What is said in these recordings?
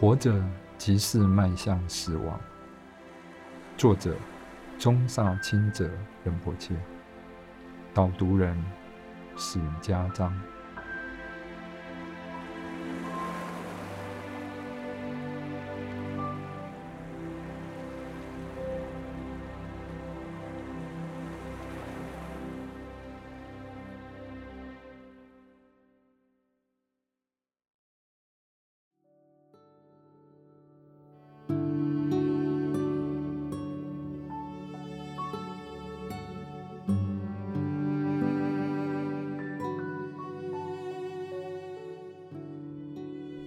活着即是迈向死亡。作者：中萨清者仁波切，导读人：史家章。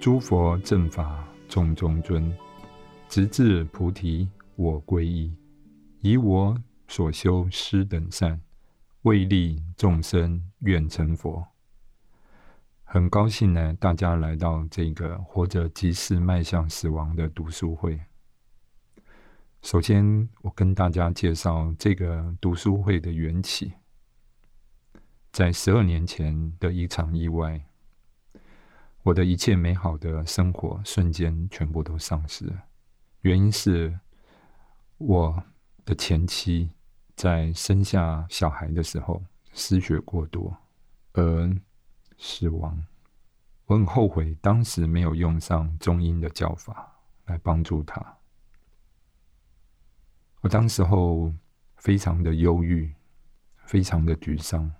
诸佛正法众中尊，直至菩提我归依。以我所修施等善，为利众生愿成佛。很高兴呢，大家来到这个活着即是迈向死亡的读书会。首先，我跟大家介绍这个读书会的缘起，在十二年前的一场意外。我的一切美好的生活瞬间全部都丧失了，原因是我的前妻在生下小孩的时候失血过多而死亡。我很后悔当时没有用上中医的教法来帮助她。我当时候非常的忧郁，非常的沮丧，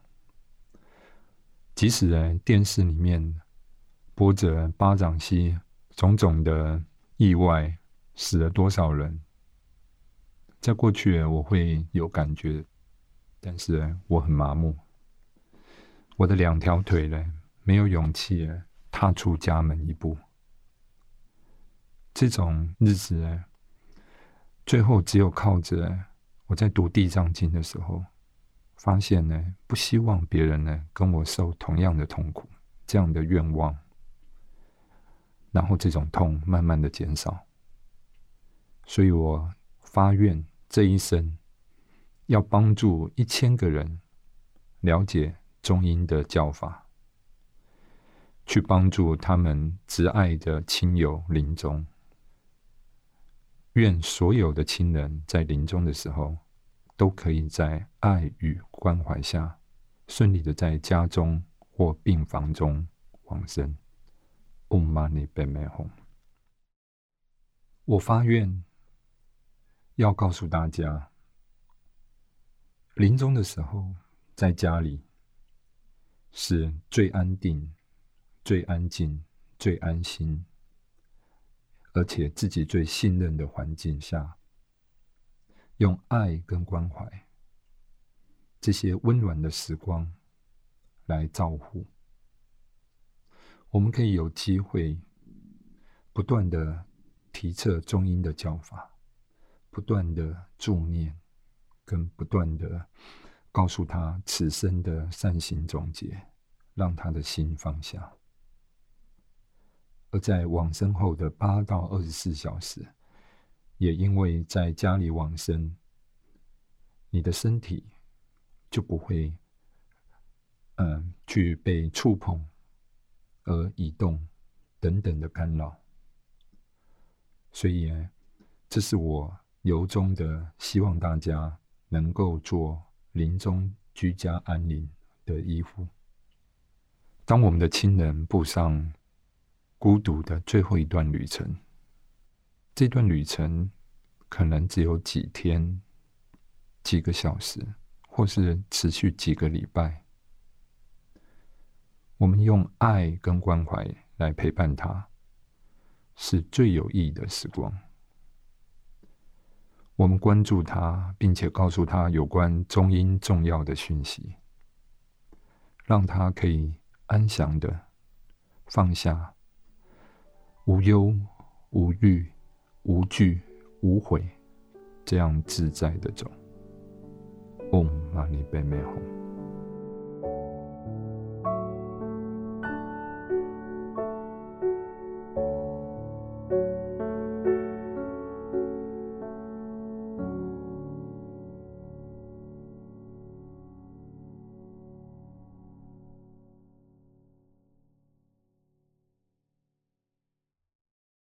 即使在电视里面。波折巴掌溪种种的意外，死了多少人？在过去，我会有感觉，但是我很麻木。我的两条腿呢，没有勇气踏出家门一步。这种日子呢，最后只有靠着我在读《地藏经》的时候，发现呢，不希望别人呢跟我受同样的痛苦，这样的愿望。然后这种痛慢慢的减少，所以我发愿这一生要帮助一千个人了解中英的教法，去帮助他们挚爱的亲友临终。愿所有的亲人在临终的时候，都可以在爱与关怀下，顺利的在家中或病房中往生。Om Mani p a m e Hum。我发愿要告诉大家，临终的时候，在家里是最安定、最安静、最安心，而且自己最信任的环境下，用爱跟关怀这些温暖的时光来照顾。我们可以有机会不断的提测中阴的教法，不断的助念，跟不断的告诉他此生的善行总结，让他的心放下。而在往生后的八到二十四小时，也因为在家里往生，你的身体就不会嗯去被触碰。而移动等等的干扰，所以呢，这是我由衷的希望大家能够做临终居家安宁的衣服。当我们的亲人步上孤独的最后一段旅程，这段旅程可能只有几天、几个小时，或是持续几个礼拜。我们用爱跟关怀来陪伴他，是最有意义的时光。我们关注他，并且告诉他有关中音重要的讯息，让他可以安详的放下，无忧无虑、无惧无悔，这样自在的走。Om Mani Padme Hum。